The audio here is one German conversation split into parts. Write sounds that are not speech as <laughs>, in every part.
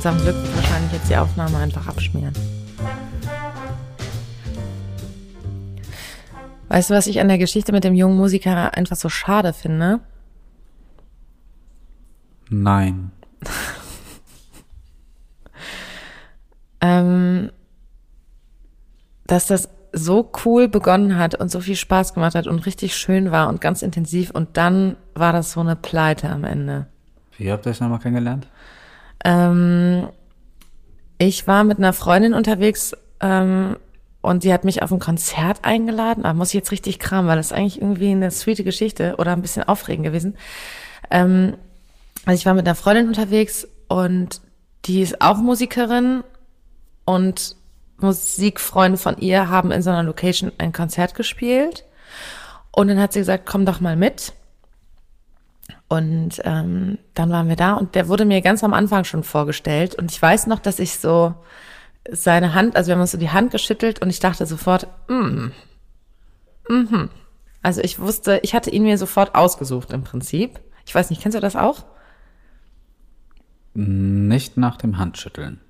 Unserem Glück wahrscheinlich jetzt die Aufnahme einfach abschmieren. Weißt du, was ich an der Geschichte mit dem jungen Musiker einfach so schade finde? Nein. <laughs> ähm, dass das so cool begonnen hat und so viel Spaß gemacht hat und richtig schön war und ganz intensiv und dann war das so eine Pleite am Ende. Wie habt ihr euch nochmal kennengelernt? Ähm, ich war mit einer Freundin unterwegs ähm, und die hat mich auf ein Konzert eingeladen. Da muss ich jetzt richtig kramen, weil das ist eigentlich irgendwie eine sweete Geschichte oder ein bisschen aufregend gewesen. Ähm, also ich war mit einer Freundin unterwegs und die ist auch Musikerin und Musikfreunde von ihr haben in so einer Location ein Konzert gespielt. Und dann hat sie gesagt, komm doch mal mit. Und ähm, dann waren wir da und der wurde mir ganz am Anfang schon vorgestellt. Und ich weiß noch, dass ich so seine Hand, also wir haben uns so die Hand geschüttelt und ich dachte sofort, mm, mhm. Also ich wusste, ich hatte ihn mir sofort ausgesucht im Prinzip. Ich weiß nicht, kennst du das auch? Nicht nach dem Handschütteln.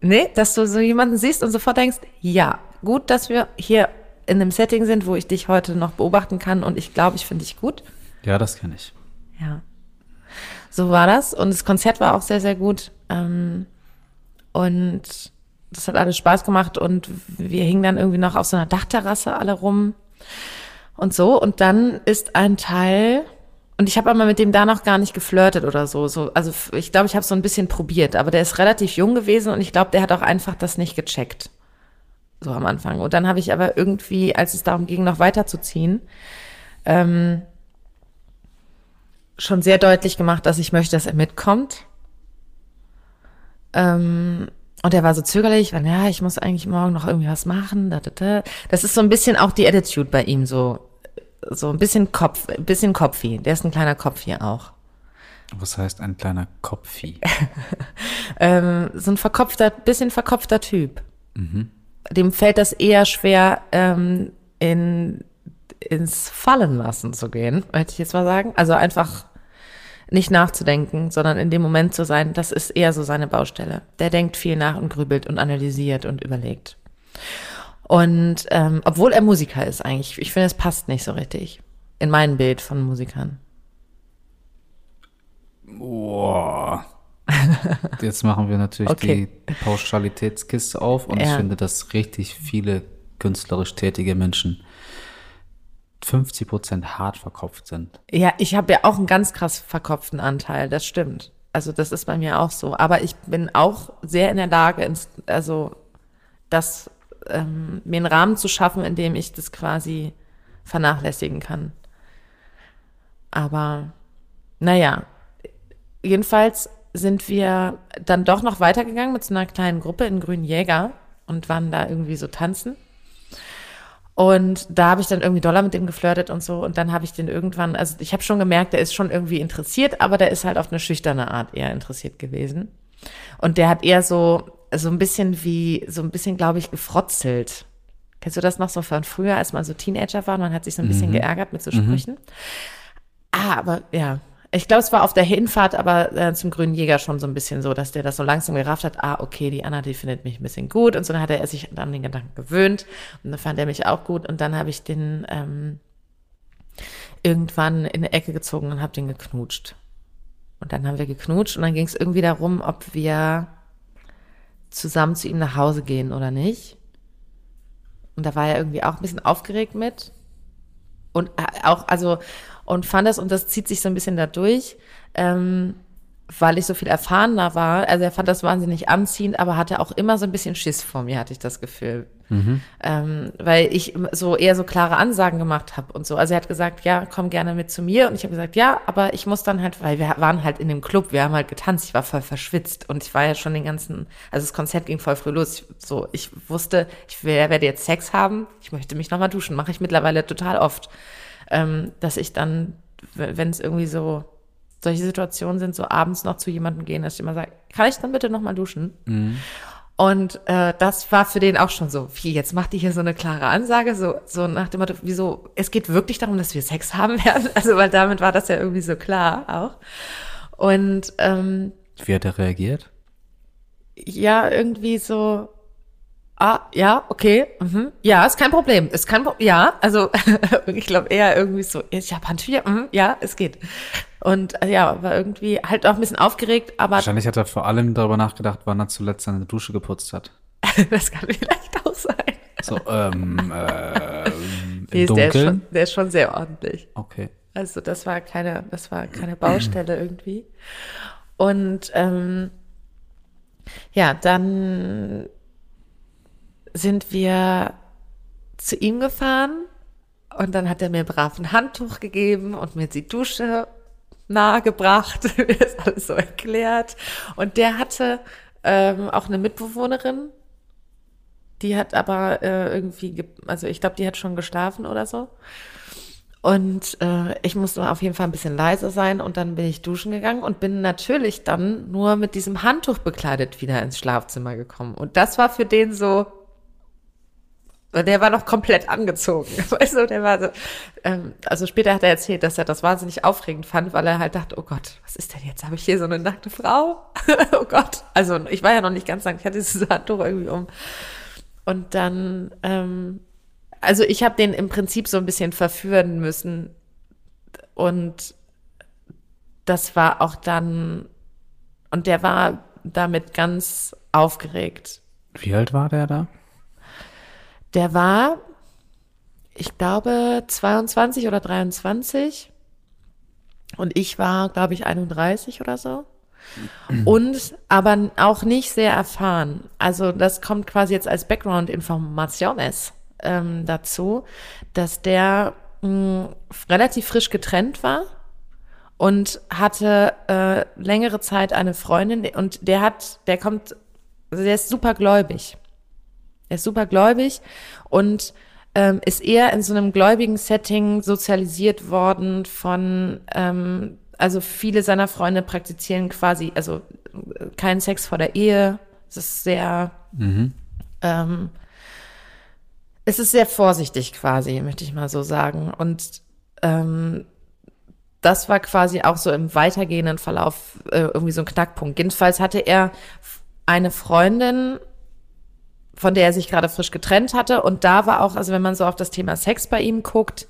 Nee, dass du so jemanden siehst und sofort denkst, ja, gut, dass wir hier in einem Setting sind, wo ich dich heute noch beobachten kann und ich glaube, ich finde dich gut. Ja, das kenne ich. Ja. So war das. Und das Konzert war auch sehr, sehr gut. Ähm, und das hat alles Spaß gemacht. Und wir hingen dann irgendwie noch auf so einer Dachterrasse alle rum. Und so. Und dann ist ein Teil. Und ich habe aber mit dem da noch gar nicht geflirtet oder so. so also ich glaube, ich habe so ein bisschen probiert. Aber der ist relativ jung gewesen und ich glaube, der hat auch einfach das nicht gecheckt. So am Anfang. Und dann habe ich aber irgendwie, als es darum ging, noch weiterzuziehen, ähm, schon sehr deutlich gemacht, dass ich möchte, dass er mitkommt. Ähm, und er war so zögerlich, weil, ja, ich muss eigentlich morgen noch irgendwie was machen. Da, da, da. Das ist so ein bisschen auch die Attitude bei ihm, so, so ein bisschen Kopf, ein bisschen Kopfi. Der ist ein kleiner Kopf hier auch. Was heißt ein kleiner Kopfi? <laughs> ähm, so ein verkopfter, bisschen verkopfter Typ. Mhm. Dem fällt das eher schwer, ähm, in ins Fallen lassen zu gehen, möchte ich jetzt mal sagen. Also einfach nicht nachzudenken, sondern in dem Moment zu sein, das ist eher so seine Baustelle. Der denkt viel nach und grübelt und analysiert und überlegt. Und ähm, obwohl er Musiker ist eigentlich, ich finde, es passt nicht so richtig in mein Bild von Musikern. Boah. Jetzt machen wir natürlich okay. die Pauschalitätskiste auf und ja. ich finde, dass richtig viele künstlerisch tätige Menschen 50 Prozent hart verkopft sind. Ja, ich habe ja auch einen ganz krass verkopften Anteil, das stimmt. Also das ist bei mir auch so. Aber ich bin auch sehr in der Lage, ins, also das ähm, mir einen Rahmen zu schaffen, in dem ich das quasi vernachlässigen kann. Aber naja, jedenfalls sind wir dann doch noch weitergegangen mit so einer kleinen Gruppe in Grünen Jäger und waren da irgendwie so tanzen. Und da habe ich dann irgendwie doller mit dem geflirtet und so. Und dann habe ich den irgendwann, also ich habe schon gemerkt, der ist schon irgendwie interessiert, aber der ist halt auf eine schüchterne Art eher interessiert gewesen. Und der hat eher so, so ein bisschen wie, so ein bisschen, glaube ich, gefrotzelt. Kennst du das noch so von früher, als man so Teenager war? Man hat sich so ein bisschen mhm. geärgert mit so mhm. Sprüchen. Mhm. Ah, aber ja, ich glaube, es war auf der Hinfahrt aber äh, zum Grünen Jäger schon so ein bisschen so, dass der das so langsam gerafft hat, ah, okay, die Anna, die findet mich ein bisschen gut. Und so dann hat er sich an den Gedanken gewöhnt und dann fand er mich auch gut. Und dann habe ich den ähm, irgendwann in eine Ecke gezogen und habe den geknutscht. Und dann haben wir geknutscht und dann ging es irgendwie darum, ob wir zusammen zu ihm nach Hause gehen oder nicht. Und da war er irgendwie auch ein bisschen aufgeregt mit. Und äh, auch, also, und fand das, und das zieht sich so ein bisschen dadurch, ähm, weil ich so viel erfahrener war. Also er fand das wahnsinnig anziehend, aber hatte auch immer so ein bisschen Schiss vor mir, hatte ich das Gefühl. Mhm. Ähm, weil ich so eher so klare Ansagen gemacht habe und so. Also er hat gesagt, ja, komm gerne mit zu mir. Und ich habe gesagt, ja, aber ich muss dann halt, weil wir waren halt in dem Club, wir haben halt getanzt, ich war voll verschwitzt und ich war ja schon den ganzen, also das Konzert ging voll früh los. Ich, so, ich wusste, ich werde jetzt Sex haben, ich möchte mich nochmal duschen, mache ich mittlerweile total oft. Ähm, dass ich dann, wenn es irgendwie so solche Situationen sind, so abends noch zu jemandem gehen, dass ich immer sage, kann ich dann bitte noch mal duschen? Mhm. Und äh, das war für den auch schon so, wie, jetzt macht die hier so eine klare Ansage, so, so nach dem Motto, wieso, es geht wirklich darum, dass wir Sex haben <laughs> werden. Also, weil damit war das ja irgendwie so klar auch. Und ähm, wie hat er reagiert? Ja, irgendwie so, ah, ja, okay, mhm. ja, ist kein Problem, ist kein Problem, ja, also <laughs> ich glaube eher irgendwie so, ich habe Handtücher, mhm, ja, es geht. Und äh, ja, war irgendwie halt auch ein bisschen aufgeregt, aber. Wahrscheinlich hat er vor allem darüber nachgedacht, wann er zuletzt seine Dusche geputzt hat. <laughs> das kann vielleicht auch sein. So, ähm, <laughs> äh, im nee, Der ist, schon, der ist schon sehr ordentlich. Okay. Also das war keine, das war keine Baustelle irgendwie. Und ähm, ja, dann sind wir zu ihm gefahren und dann hat er mir brav ein Handtuch gegeben und mir die Dusche nahegebracht, <laughs> mir ist alles so erklärt. Und der hatte ähm, auch eine Mitbewohnerin, die hat aber äh, irgendwie, also ich glaube, die hat schon geschlafen oder so. Und äh, ich musste auf jeden Fall ein bisschen leiser sein und dann bin ich duschen gegangen und bin natürlich dann nur mit diesem Handtuch bekleidet wieder ins Schlafzimmer gekommen. Und das war für den so, der war noch komplett angezogen. <laughs> Weißt du, der war so, ähm, also später hat er erzählt, dass er das wahnsinnig aufregend fand, weil er halt dachte, oh Gott, was ist denn jetzt? Habe ich hier so eine nackte Frau? <laughs> oh Gott. Also ich war ja noch nicht ganz lang, ich hatte dieses Handtuch irgendwie um. Und dann, ähm, also ich habe den im Prinzip so ein bisschen verführen müssen. Und das war auch dann, und der war damit ganz aufgeregt. Wie alt war der da? Der war, ich glaube, 22 oder 23. Und ich war, glaube ich, 31 oder so. Und aber auch nicht sehr erfahren. Also das kommt quasi jetzt als Background-Informationes ähm, dazu, dass der mh, hm, relativ frisch getrennt war und hatte äh, längere Zeit eine Freundin und der hat, der kommt, also der ist super gläubig. Er ist super gläubig und ähm, ist eher in so einem gläubigen Setting sozialisiert worden von, ähm, also viele seiner Freunde praktizieren quasi, also äh, keinen Sex vor der Ehe. Es ist sehr, mhm. ähm, es ist sehr vorsichtig quasi, möchte ich mal so sagen. Und ähm, das war quasi auch so im weitergehenden Verlauf äh, irgendwie so ein Knackpunkt. Jedenfalls hatte er eine Freundin, von der er sich gerade frisch getrennt hatte. Und da war auch, also wenn man so auf das Thema Sex bei ihm guckt,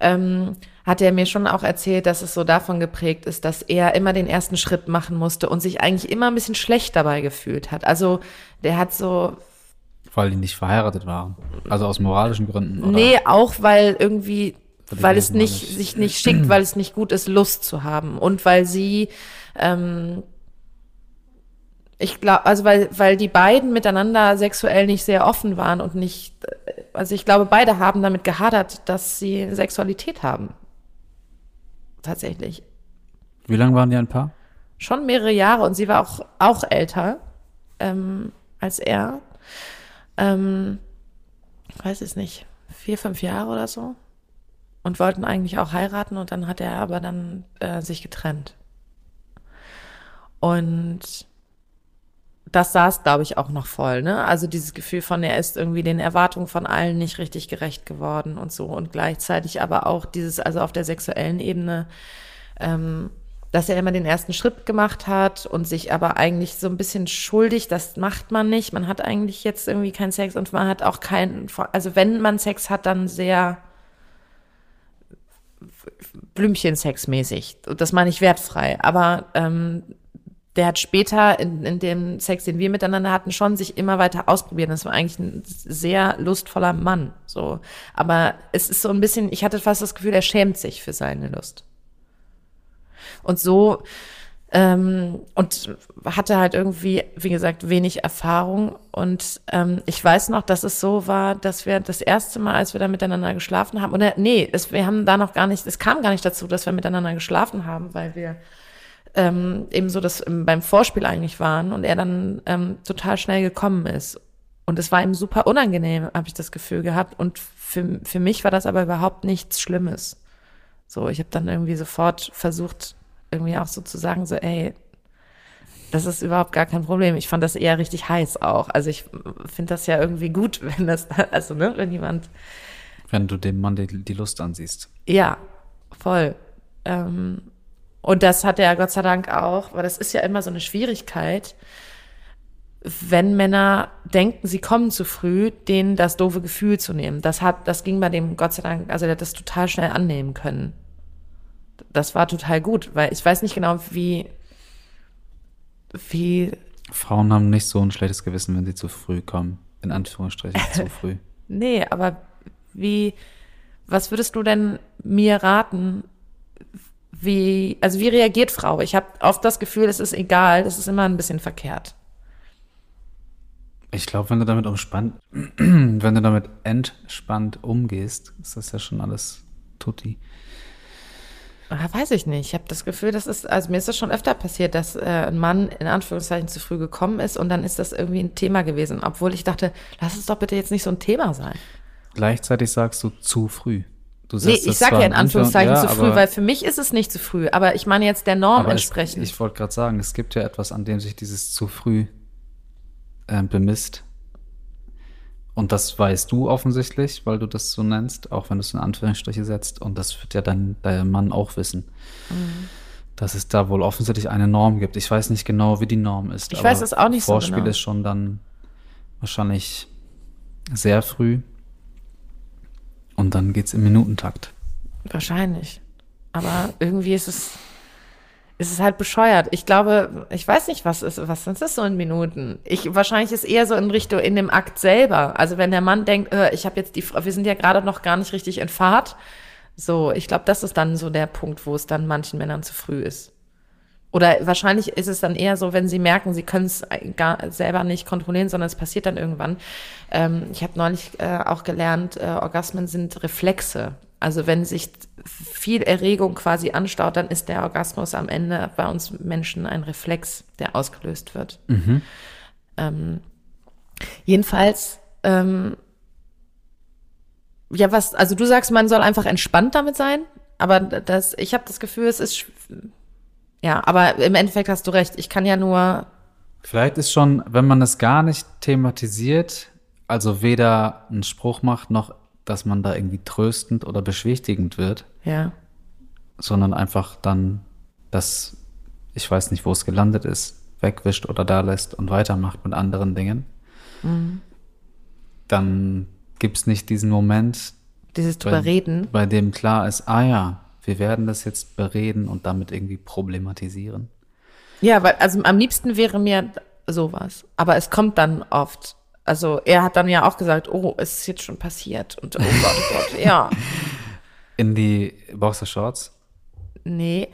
ähm, hat er mir schon auch erzählt, dass es so davon geprägt ist, dass er immer den ersten Schritt machen musste und sich eigentlich immer ein bisschen schlecht dabei gefühlt hat. Also der hat so. Weil die nicht verheiratet waren. Also aus moralischen Gründen. Oder? Nee, auch weil irgendwie, weil es nicht, nicht, sich nicht schickt, weil es nicht gut ist, Lust zu haben. Und weil sie ähm, ich glaube, also weil, weil die beiden miteinander sexuell nicht sehr offen waren und nicht, also ich glaube, beide haben damit gehadert, dass sie Sexualität haben. Tatsächlich. Wie lange waren die ein Paar? Schon mehrere Jahre und sie war auch, auch älter ähm, als er. Ähm, weiß es nicht, vier, fünf Jahre oder so. Und wollten eigentlich auch heiraten und dann hat er aber dann äh, sich getrennt. Und das saß, glaube ich, auch noch voll, ne? Also dieses Gefühl von, er ist irgendwie den Erwartungen von allen nicht richtig gerecht geworden und so. Und gleichzeitig aber auch dieses, also auf der sexuellen Ebene, ähm, dass er immer den ersten Schritt gemacht hat und sich aber eigentlich so ein bisschen schuldig, das macht man nicht. Man hat eigentlich jetzt irgendwie keinen Sex und man hat auch keinen, also wenn man Sex hat, dann sehr Blümchen-Sex-mäßig. Das meine ich wertfrei. Aber ähm, der hat später in, in dem Sex, den wir miteinander hatten, schon sich immer weiter ausprobiert. Das war eigentlich ein sehr lustvoller Mann. So, aber es ist so ein bisschen. Ich hatte fast das Gefühl, er schämt sich für seine Lust. Und so Ähm, und hatte halt irgendwie, wie gesagt, wenig Erfahrung. Und ähm, ich weiß noch, dass es so war, dass wir das erste Mal, als wir da miteinander geschlafen haben, oder nee, es, wir haben da noch gar nicht, es kam gar nicht dazu, dass wir miteinander geschlafen haben, weil wir ähm, eben so das beim Vorspiel eigentlich waren und er dann ähm, total schnell gekommen ist. Und es war ihm super unangenehm, habe ich das Gefühl gehabt. Und für, für mich war das aber überhaupt nichts Schlimmes. So, ich habe dann irgendwie sofort versucht, irgendwie auch so zu sagen, so, ey, das ist überhaupt gar kein Problem. Ich fand das eher richtig heiß auch. Also ich finde das ja irgendwie gut, <laughs> wenn das, also ne, wenn jemand. Wenn du dem Mann die, die Lust ansiehst. Ja, voll. Ähm, und das hat er Gott sei Dank auch, weil das ist ja immer so eine Schwierigkeit, wenn Männer denken, sie kommen zu früh, denen das doofe Gefühl zu nehmen. Das hat, das ging bei dem Gott sei Dank, also der hat das total schnell annehmen können. Das war total gut, weil ich weiß nicht genau, wie, wie. Frauen haben nicht so ein schlechtes Gewissen, wenn sie zu früh kommen. In Anführungsstrichen <laughs> zu früh. Nee, aber wie, was würdest du denn mir raten, wie, also wie reagiert Frau? Ich habe oft das Gefühl, es ist egal, es ist immer ein bisschen verkehrt. Ich glaube, wenn du damit umspannt, <clears throat> wenn du damit entspannt umgehst, ist das ja schon alles tutti. Ah, weiß ich nicht. Ich habe das Gefühl, das ist, also mir ist das schon öfter passiert, dass äh, ein Mann in Anführungszeichen zu früh gekommen ist und dann ist das irgendwie ein Thema gewesen, obwohl ich dachte, lass es doch bitte jetzt nicht so ein Thema sein. Gleichzeitig sagst du zu früh. Du nee, ich sage ja in Anführungszeichen ja, zu früh, weil für mich ist es nicht zu früh, aber ich meine jetzt der Norm entsprechend. Es, ich wollte gerade sagen, es gibt ja etwas, an dem sich dieses zu früh äh, bemisst. Und das weißt du offensichtlich, weil du das so nennst, auch wenn du es in Anführungsstriche setzt. Und das wird ja dann der Mann auch wissen. Mhm. Dass es da wohl offensichtlich eine Norm gibt. Ich weiß nicht genau, wie die Norm ist. Ich weiß es auch nicht Vorspiel so genau. ist schon dann wahrscheinlich sehr früh. Und dann geht's im Minutentakt. Wahrscheinlich. Aber irgendwie ist es, ist es halt bescheuert. Ich glaube, ich weiß nicht, was ist, was ist das so in Minuten? Ich, wahrscheinlich ist eher so in Richtung, in dem Akt selber. Also wenn der Mann denkt, äh, ich habe jetzt die, wir sind ja gerade noch gar nicht richtig in Fahrt. So, ich glaube, das ist dann so der Punkt, wo es dann manchen Männern zu früh ist. Oder wahrscheinlich ist es dann eher so, wenn sie merken, sie können es gar selber nicht kontrollieren, sondern es passiert dann irgendwann. Ähm, ich habe neulich äh, auch gelernt, äh, Orgasmen sind Reflexe. Also wenn sich viel Erregung quasi anstaut, dann ist der Orgasmus am Ende bei uns Menschen ein Reflex, der ausgelöst wird. Mhm. Ähm, jedenfalls, ähm, ja, was, also du sagst, man soll einfach entspannt damit sein, aber das, ich habe das Gefühl, es ist ja, aber im Endeffekt hast du recht. Ich kann ja nur. Vielleicht ist schon, wenn man es gar nicht thematisiert, also weder einen Spruch macht, noch dass man da irgendwie tröstend oder beschwichtigend wird. Ja. Sondern einfach dann das, ich weiß nicht, wo es gelandet ist, wegwischt oder da lässt und weitermacht mit anderen Dingen. Mhm. Dann gibt es nicht diesen Moment, dieses drüber bei, reden, bei dem klar ist, ah ja, wir werden das jetzt bereden und damit irgendwie problematisieren. Ja, weil, also am liebsten wäre mir sowas. Aber es kommt dann oft. Also er hat dann ja auch gesagt, oh, es ist jetzt schon passiert. Und oh Gott, oh Gott, ja. <laughs> In die Boxershorts? Nee.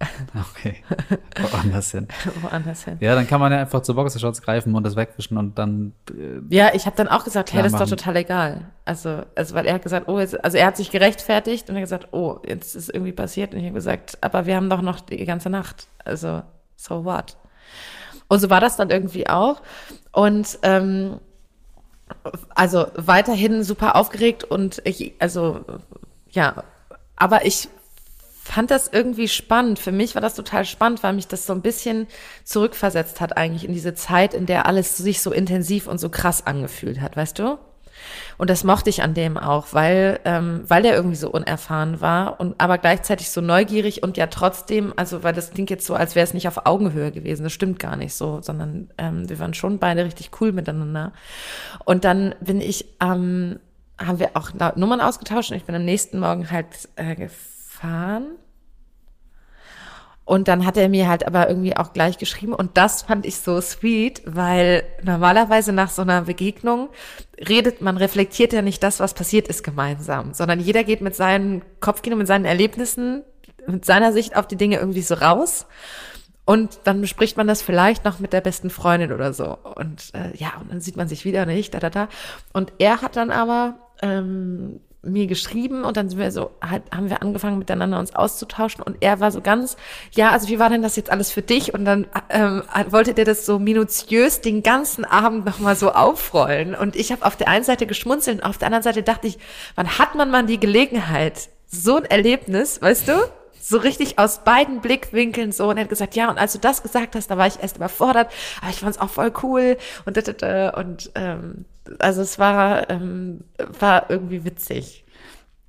<laughs> Okay. Woanders hin. <laughs> Woanders hin. Ja, dann kann man ja einfach zu Boxershorts greifen und das wegwischen und dann. Äh, ja, ich habe dann auch gesagt, hey, das ist doch total egal. Also, also weil er hat gesagt, oh, jetzt, also er hat sich gerechtfertigt und er hat gesagt, oh, jetzt ist irgendwie passiert. Und ich habe gesagt, aber wir haben doch noch die ganze Nacht. Also, so what? Und so war das dann irgendwie auch. Und ähm, also weiterhin super aufgeregt und ich, also ja, aber ich fand das irgendwie spannend. Für mich war das total spannend, weil mich das so ein bisschen zurückversetzt hat eigentlich in diese Zeit, in der alles sich so intensiv und so krass angefühlt hat, weißt du? Und das mochte ich an dem auch, weil, ähm, weil der irgendwie so unerfahren war und aber gleichzeitig so neugierig und ja trotzdem, also weil das klingt jetzt so, als wäre es nicht auf Augenhöhe gewesen. Das stimmt gar nicht so, sondern ähm, wir waren schon beide richtig cool miteinander. Und dann bin ich, ähm, haben wir auch Nummern ausgetauscht und ich bin am nächsten Morgen halt äh, gefahren. Und dann hat er mir halt aber irgendwie auch gleich geschrieben und das fand ich so sweet, weil normalerweise nach so einer Begegnung redet man, reflektiert ja nicht das, was passiert ist gemeinsam, sondern jeder geht mit seinen Kopfkino, mit seinen Erlebnissen mit seiner Sicht auf die Dinge irgendwie so raus. Und dann bespricht man das vielleicht noch mit der besten Freundin oder so. Und äh, ja, und dann sieht man sich wieder nicht, da, da, da. Und er hat dann aber ähm, mir geschrieben und dann sind wir so, halt, haben wir angefangen miteinander uns auszutauschen und er war so ganz, ja, also wie war denn das jetzt alles für dich? Und dann ähm, wollte der das so minutiös den ganzen Abend nochmal so aufrollen. Und ich habe auf der einen Seite geschmunzelt und auf der anderen Seite dachte ich, wann hat man mal die Gelegenheit, so ein Erlebnis, weißt du? so richtig aus beiden Blickwinkeln so und er hat gesagt, ja, und als du das gesagt hast, da war ich erst überfordert, aber ich fand es auch voll cool und und ähm, also es war ähm, war irgendwie witzig.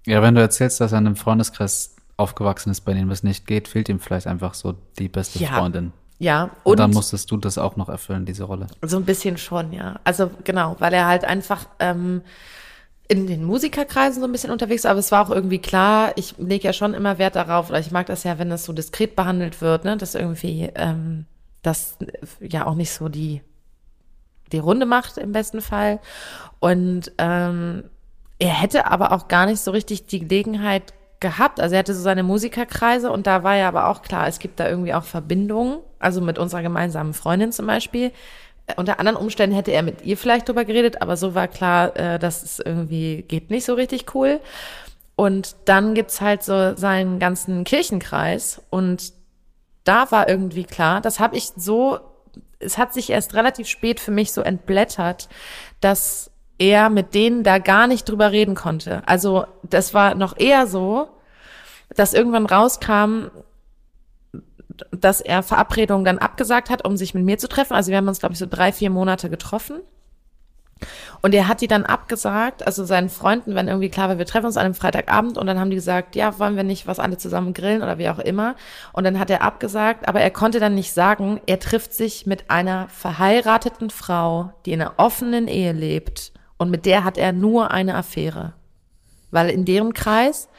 Ja, wenn du erzählst, dass er in einem Freundeskreis aufgewachsen ist, bei dem es nicht geht, fehlt ihm vielleicht einfach so die beste ja. Freundin. Ja, und, und, dann musstest du das auch noch erfüllen, diese Rolle. So ein bisschen schon, ja. Also genau, weil er halt einfach ähm, in den Musikerkreisen so ein bisschen unterwegs, aber es war auch irgendwie klar, ich lege ja schon immer Wert darauf, oder ich mag das ja, wenn das so diskret behandelt wird, ne, dass irgendwie ähm, das ja auch nicht so die die Runde macht im besten Fall. Und ähm, er hätte aber auch gar nicht so richtig die Gelegenheit gehabt. Also er hatte so seine Musikerkreise und da war ja aber auch klar, es gibt da irgendwie auch Verbindungen, also mit unserer gemeinsamen Freundin zum Beispiel, unter anderen Umständen hätte er mit ihr vielleicht drüber geredet, aber so war klar, äh, dass es irgendwie geht nicht so richtig cool. Und dann gibt's halt so seinen ganzen Kirchenkreis und da war irgendwie klar, das habe ich so, es hat sich erst relativ spät für mich so entblättert, dass er mit denen da gar nicht drüber reden konnte. Also das war noch eher so, dass irgendwann rauskam, dass er Verabredungen dann abgesagt hat, um sich mit mir zu treffen. Also wir haben uns, glaube ich, so drei, vier Monate getroffen. Und er hat die dann abgesagt, also seinen Freunden, wenn irgendwie klar war, wir treffen uns an einem Freitagabend und dann haben die gesagt, ja, wollen wir nicht was alle zusammen grillen oder wie auch immer. Und dann hat er abgesagt, aber er konnte dann nicht sagen, er trifft sich mit einer verheirateten Frau, die in einer offenen Ehe lebt und mit der hat er nur eine Affäre. Weil in deren Kreis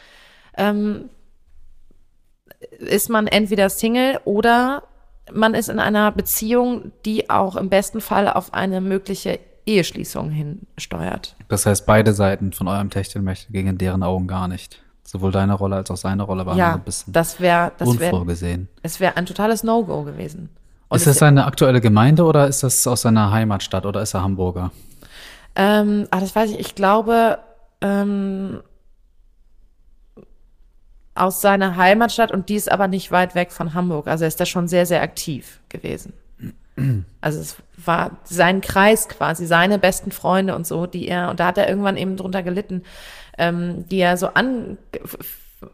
ähm, ist man entweder Single oder man ist in einer Beziehung, die auch im besten Fall auf eine mögliche Eheschließung hinsteuert. Das heißt, beide Seiten von eurem Techtelmächte gegen deren Augen gar nicht. Sowohl deine Rolle als auch seine Rolle waren ja, ein bisschen das wär, das unvorgesehen. Wär, es wäre ein totales No-Go gewesen. Und ist das seine aktuelle Gemeinde oder ist das aus seiner Heimatstadt oder ist er Hamburger? Ähm, ach, das weiß ich. Ich glaube, ähm, aus seiner Heimatstadt und die ist aber nicht weit weg von Hamburg. Also er ist da schon sehr, sehr aktiv gewesen. Also es war sein Kreis quasi, seine besten Freunde und so, die er, und da hat er irgendwann eben drunter gelitten, ähm, die er so an,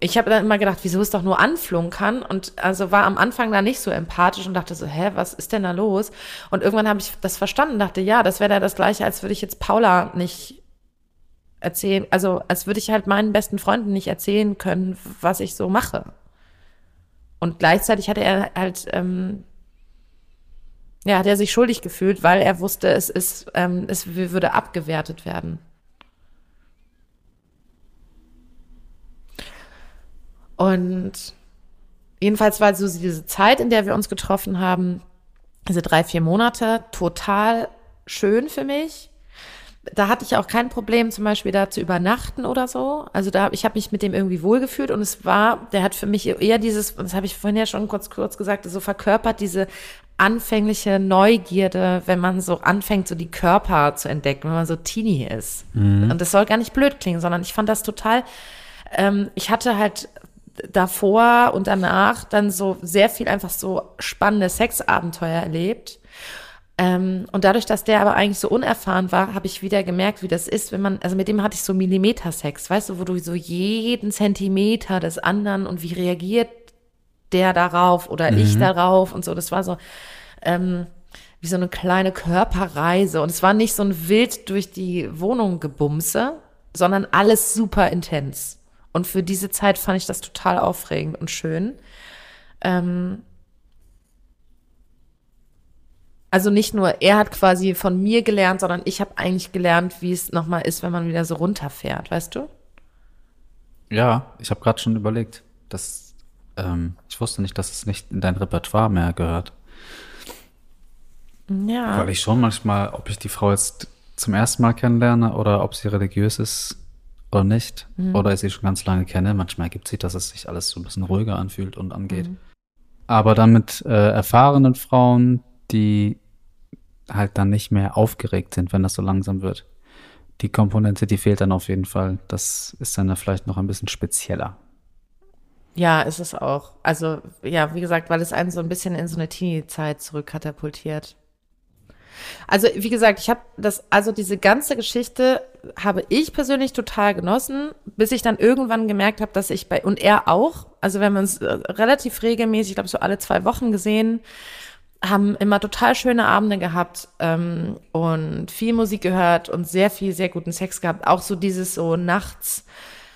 ich habe dann immer gedacht, wieso es doch nur anflunkern und also war am Anfang da nicht so empathisch und dachte so, hä, was ist denn da los? Und irgendwann habe ich das verstanden, dachte, ja, das wäre da das gleiche, als würde ich jetzt Paula nicht erzählen, also als würde ich halt meinen besten Freunden nicht erzählen können, was ich so mache. Und gleichzeitig hatte er halt, ähm, ja, hat er sich schuldig gefühlt, weil er wusste, es ist, ähm, es würde abgewertet werden. Und jedenfalls war so diese Zeit, in der wir uns getroffen haben, diese drei, vier Monate, total schön für mich da hatte ich auch kein Problem, zum Beispiel da zu übernachten oder so. Also da, ich habe mich mit dem irgendwie wohlgefühlt und es war, der hat für mich eher dieses, das habe ich vorhin ja schon kurz, kurz gesagt, so verkörpert diese anfängliche Neugierde, wenn man so anfängt, so die Körper zu entdecken, wenn man so teeny ist. Mhm. Und das soll gar nicht blöd klingen, sondern ich fand das total, ähm, ich hatte halt davor und danach dann so sehr viel einfach so spannende Sexabenteuer erlebt ähm, und dadurch, dass der aber eigentlich so unerfahren war, habe ich wieder gemerkt, wie das ist, wenn man, also mit dem hatte ich so Millimeter-Sex, weißt du, wo du so jeden Zentimeter des anderen und wie reagiert der darauf oder mhm. ich darauf und so. Das war so ähm, wie so eine kleine Körperreise. Und es war nicht so ein wild durch die Wohnung gebumse, sondern alles super intens. Und für diese Zeit fand ich das total aufregend und schön. Ähm, also nicht nur er hat quasi von mir gelernt, sondern ich habe eigentlich gelernt, wie es nochmal ist, wenn man wieder so runterfährt, weißt du? Ja, ich habe gerade schon überlegt, dass ähm, ich wusste nicht, dass es nicht in dein Repertoire mehr gehört. Ja. Weil ich schon manchmal, ob ich die Frau jetzt zum ersten Mal kennenlerne oder ob sie religiös ist oder nicht. Mhm. Oder ich sie schon ganz lange kenne. Manchmal ergibt sich, dass es sich alles so ein bisschen ruhiger anfühlt und angeht. Mhm. Aber dann mit äh, erfahrenen Frauen, die halt dann nicht mehr aufgeregt sind, wenn das so langsam wird. Die Komponente, die fehlt dann auf jeden Fall. Das ist dann vielleicht noch ein bisschen spezieller. Ja, ist es auch. Also, ja, wie gesagt, weil es einen so ein bisschen in so eine Teenie-Zeit zurückkatapultiert. Also, wie gesagt, ich habe das, also diese ganze Geschichte habe ich persönlich total genossen, bis ich dann irgendwann gemerkt habe, dass ich bei, und er auch, also wir haben uns äh, relativ regelmäßig, ich glaube so alle zwei Wochen gesehen, haben immer total schöne Abende gehabt ähm, und viel Musik gehört und sehr viel, sehr guten Sex gehabt. Auch so dieses so nachts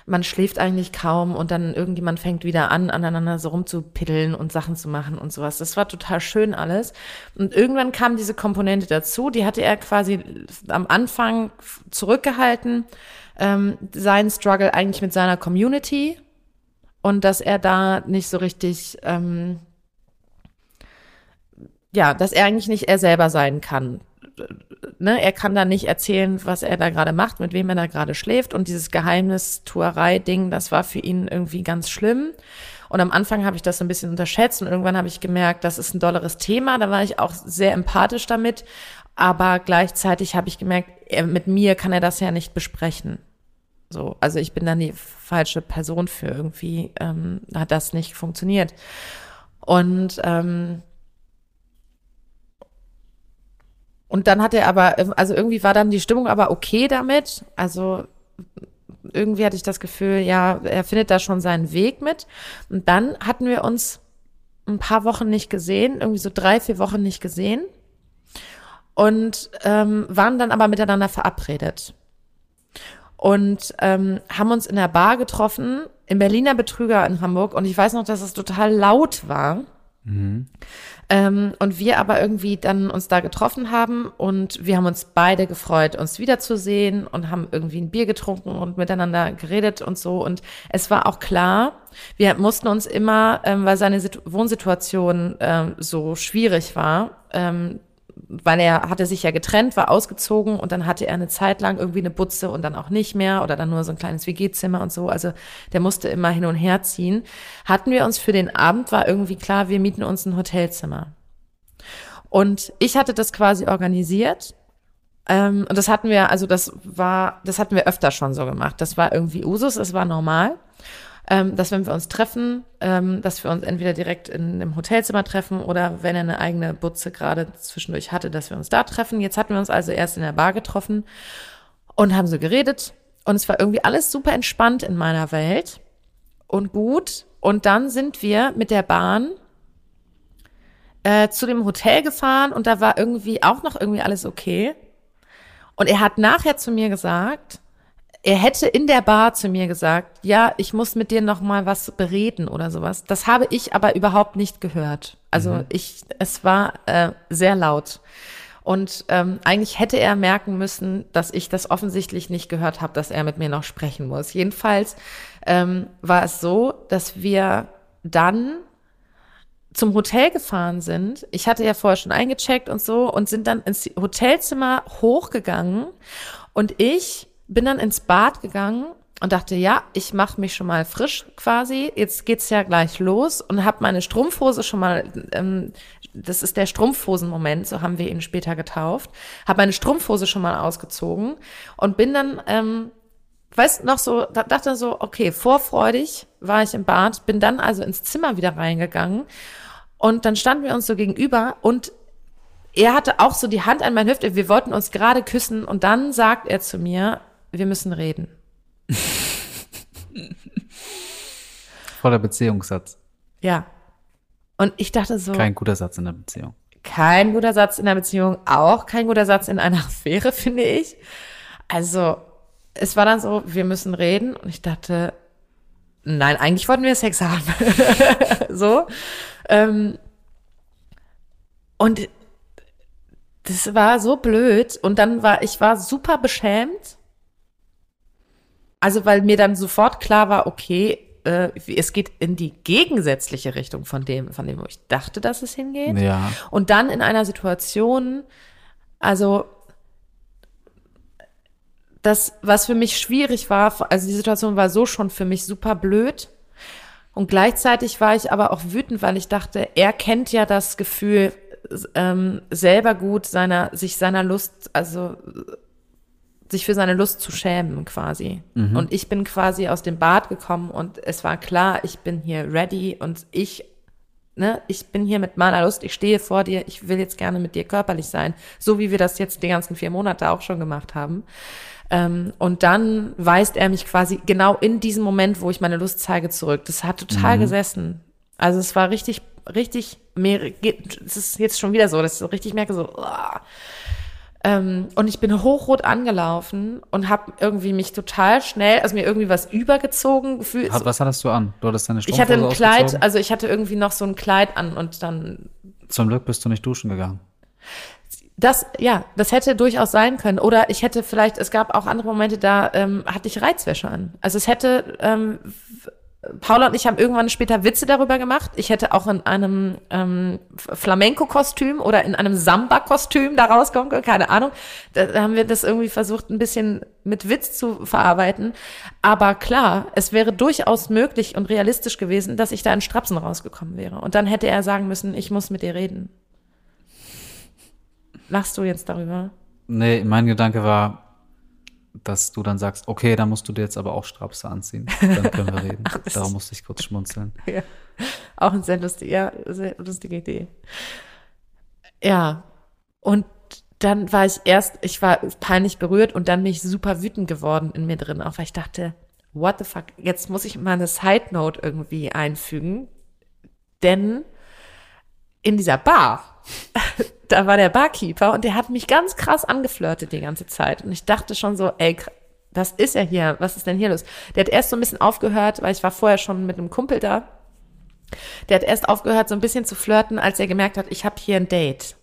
man schläft eigentlich kaum und dann irgendjemand fängt wieder an, aneinander so rumzupiddeln und Sachen zu machen und sowas. Das war total schön alles. Und irgendwann kam diese Komponente dazu, die hatte er quasi am Anfang zurückgehalten, ähm, seinen Struggle eigentlich mit seiner Community und dass er da nicht so richtig, ähm, ja, dass er eigentlich nicht er selber sein kann ne, er kann da nicht erzählen, was er da gerade macht, mit wem er da gerade schläft. Und dieses Geheimnistuerei-Ding, das war für ihn irgendwie ganz schlimm. Und am Anfang habe ich das so ein bisschen unterschätzt und irgendwann habe ich gemerkt, das ist ein dolleres Thema. Da war ich auch sehr empathisch damit. Aber gleichzeitig habe ich gemerkt, er, mit mir kann er das ja nicht besprechen. So, also ich bin dann die falsche Person für irgendwie, ähm, hat das nicht funktioniert. Und ähm, Und dann hat er aber, also irgendwie war dann die Stimmung aber okay damit. Also irgendwie hatte ich das Gefühl, ja, er findet da schon seinen Weg mit. Und dann hatten wir uns ein paar Wochen nicht gesehen, irgendwie so drei, vier Wochen nicht gesehen und ähm, waren dann aber miteinander verabredet und ähm, haben uns in der Bar getroffen im Berliner Betrüger in Hamburg und ich weiß noch, dass es total laut war. Mhm. Ähm, und wir aber irgendwie dann uns da getroffen haben und wir haben uns beide gefreut, uns wiederzusehen und haben irgendwie ein Bier getrunken und miteinander geredet und so. Und es war auch klar, wir mussten uns immer, ähm, weil seine Sit Wohnsituation ähm, so schwierig war, ähm, weil er hatte sich ja getrennt, war ausgezogen und dann hatte er eine Zeit lang irgendwie eine Butze und dann auch nicht mehr oder dann nur so ein kleines WG-Zimmer und so. Also der musste immer hin und her ziehen. Hatten wir uns für den Abend, war irgendwie klar, wir mieten uns ein Hotelzimmer. Und ich hatte das quasi organisiert. Ähm, und das hatten wir, also das war, das hatten wir öfter schon so gemacht. Das war irgendwie Usus, es war normal ähm, dass wenn wir uns treffen, ähm, dass wir uns entweder direkt in einem Hotelzimmer treffen oder wenn er eine eigene Butze gerade zwischendurch hatte, dass wir uns da treffen. Jetzt hatten wir uns also erst in der Bar getroffen und haben so geredet und es war irgendwie alles super entspannt in meiner Welt und gut. Und dann sind wir mit der Bahn äh, zu dem Hotel gefahren und da war irgendwie auch noch irgendwie alles okay. Und er hat nachher zu mir gesagt, er hätte in der Bar zu mir gesagt, ja, ich muss mit dir noch mal was bereden oder sowas. Das habe ich aber überhaupt nicht gehört. Also mhm. ich, es war äh, sehr laut. Und ähm, eigentlich hätte er merken müssen, dass ich das offensichtlich nicht gehört habe, dass er mit mir noch sprechen muss. Jedenfalls ähm, war es so, dass wir dann zum Hotel gefahren sind. Ich hatte ja vorher schon eingecheckt und so und sind dann ins Hotelzimmer hochgegangen und ich bin dann ins Bad gegangen und dachte, ja, ich mache mich schon mal frisch quasi. Jetzt geht's ja gleich los und habe meine Strumpfhose schon mal. Ähm, das ist der Strumpfhosen-Moment, so haben wir ihn später getauft. Habe meine Strumpfhose schon mal ausgezogen und bin dann, ähm, weißt noch so, dachte so, okay, vorfreudig war ich im Bad, bin dann also ins Zimmer wieder reingegangen und dann standen wir uns so gegenüber und er hatte auch so die Hand an meine Hüfte. Wir wollten uns gerade küssen und dann sagt er zu mir, wir müssen reden. <laughs> Voller Beziehungssatz. Ja. Und ich dachte so. Kein guter Satz in der Beziehung. Kein guter Satz in der Beziehung, auch kein guter Satz in einer <laughs> Affäre, finde ich. Also, es war dann so, wir müssen reden. Und ich dachte, nein, eigentlich wollten wir Sex haben. <laughs> so. Ähm, und das war so blöd. Und dann war, ich war super beschämt also weil mir dann sofort klar war, okay, äh, es geht in die gegensätzliche Richtung von dem, von dem, wo ich dachte, dass es hingeht. Ja. Und dann in einer Situation, also das, was für mich schwierig war, also die Situation war so schon für mich super blöd. Und gleichzeitig war ich aber auch wütend, weil ich dachte, er kennt ja das Gefühl, ähm, selber gut seiner, sich seiner Lust, also sich für seine Lust zu schämen quasi. Mhm. Und ich bin quasi aus dem Bad gekommen und es war klar, ich bin hier ready und ich, ne, ich bin hier mit meiner Lust, ich stehe vor dir, ich will jetzt gerne mit dir körperlich sein, so wie wir das jetzt die ganzen vier Monate auch schon gemacht haben. Ähm, und dann weist er mich quasi genau in diesem Moment, wo ich meine Lust zeige, zurück. Das hat total mhm. gesessen. Also es war richtig, richtig, mehr, es ist jetzt schon wieder so, dass ich so richtig merke, so, oh. Ähm, und ich bin hochrot angelaufen und habe irgendwie mich total schnell, also mir irgendwie was übergezogen gefühlt. Was hattest du an? Du hattest deine Ich hatte ein Kleid, also ich hatte irgendwie noch so ein Kleid an und dann. Zum Glück bist du nicht duschen gegangen. Das, ja, das hätte durchaus sein können. Oder ich hätte vielleicht, es gab auch andere Momente, da ähm, hatte ich Reizwäsche an. Also es hätte, ähm, Paula und ich haben irgendwann später Witze darüber gemacht. Ich hätte auch in einem ähm, Flamenco-Kostüm oder in einem Samba-Kostüm da rauskommen können, keine Ahnung. Da, haben wir das irgendwie versucht, ein bisschen mit Witz zu verarbeiten. Aber klar, es wäre durchaus möglich und realistisch gewesen, dass ich da in Strapsen rausgekommen wäre. Und dann hätte er sagen müssen, ich muss mit dir reden. Lachst du jetzt darüber? Nee, mein Gedanke war, dass du dann sagst, okay, dann musst du dir jetzt aber auch Strapse anziehen. Dann können wir reden. <laughs> Ach, Darum musste ich kurz schmunzeln. <laughs> Ja. Auch eine sehr lustige, ja, sehr lustige Idee. Ja. Und dann war ich erst, ich war peinlich berührt und dann bin ich super wütend geworden in mir drin, auch weil ich dachte, what the fuck, jetzt muss ich mal eine Side Note irgendwie einfügen, denn in dieser Bar <laughs> da war der Barkeeper und der hat mich ganz krass angeflirtet die ganze Zeit. Und ich dachte schon so, ey, das ist er hier, was ist denn hier los? Der hat erst so ein bisschen aufgehört, weil ich war vorher schon mit einem Kumpel da. Der hat erst aufgehört, so ein bisschen zu flirten, als er gemerkt hat, ich habe hier ein Date.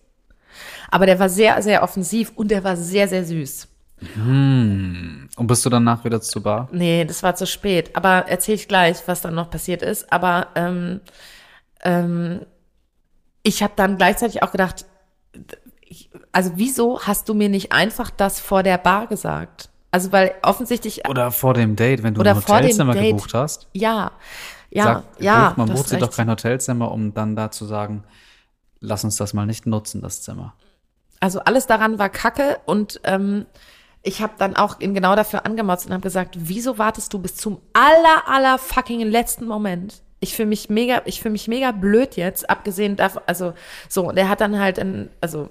Aber der war sehr, sehr offensiv und der war sehr, sehr süß. Hm. Und bist du danach wieder zur Bar? Nee, das war zu spät. Aber erzähle ich gleich, was dann noch passiert ist. Aber ähm, ähm, ich habe dann gleichzeitig auch gedacht, also wieso hast du mir nicht einfach das vor der Bar gesagt? Also weil offensichtlich oder vor dem Date, wenn du ein Hotelzimmer gebucht hast. Ja, ja, Sag, ja. man bucht sich doch kein Hotelzimmer, um dann da zu sagen, lass uns das mal nicht nutzen, das Zimmer. Also alles daran war Kacke und ähm, ich habe dann auch ihn genau dafür angemotzt und habe gesagt, wieso wartest du bis zum aller aller fucking letzten Moment? Ich fühle mich mega, ich fühle mich mega blöd jetzt, abgesehen davon, also so, der hat dann halt, in, also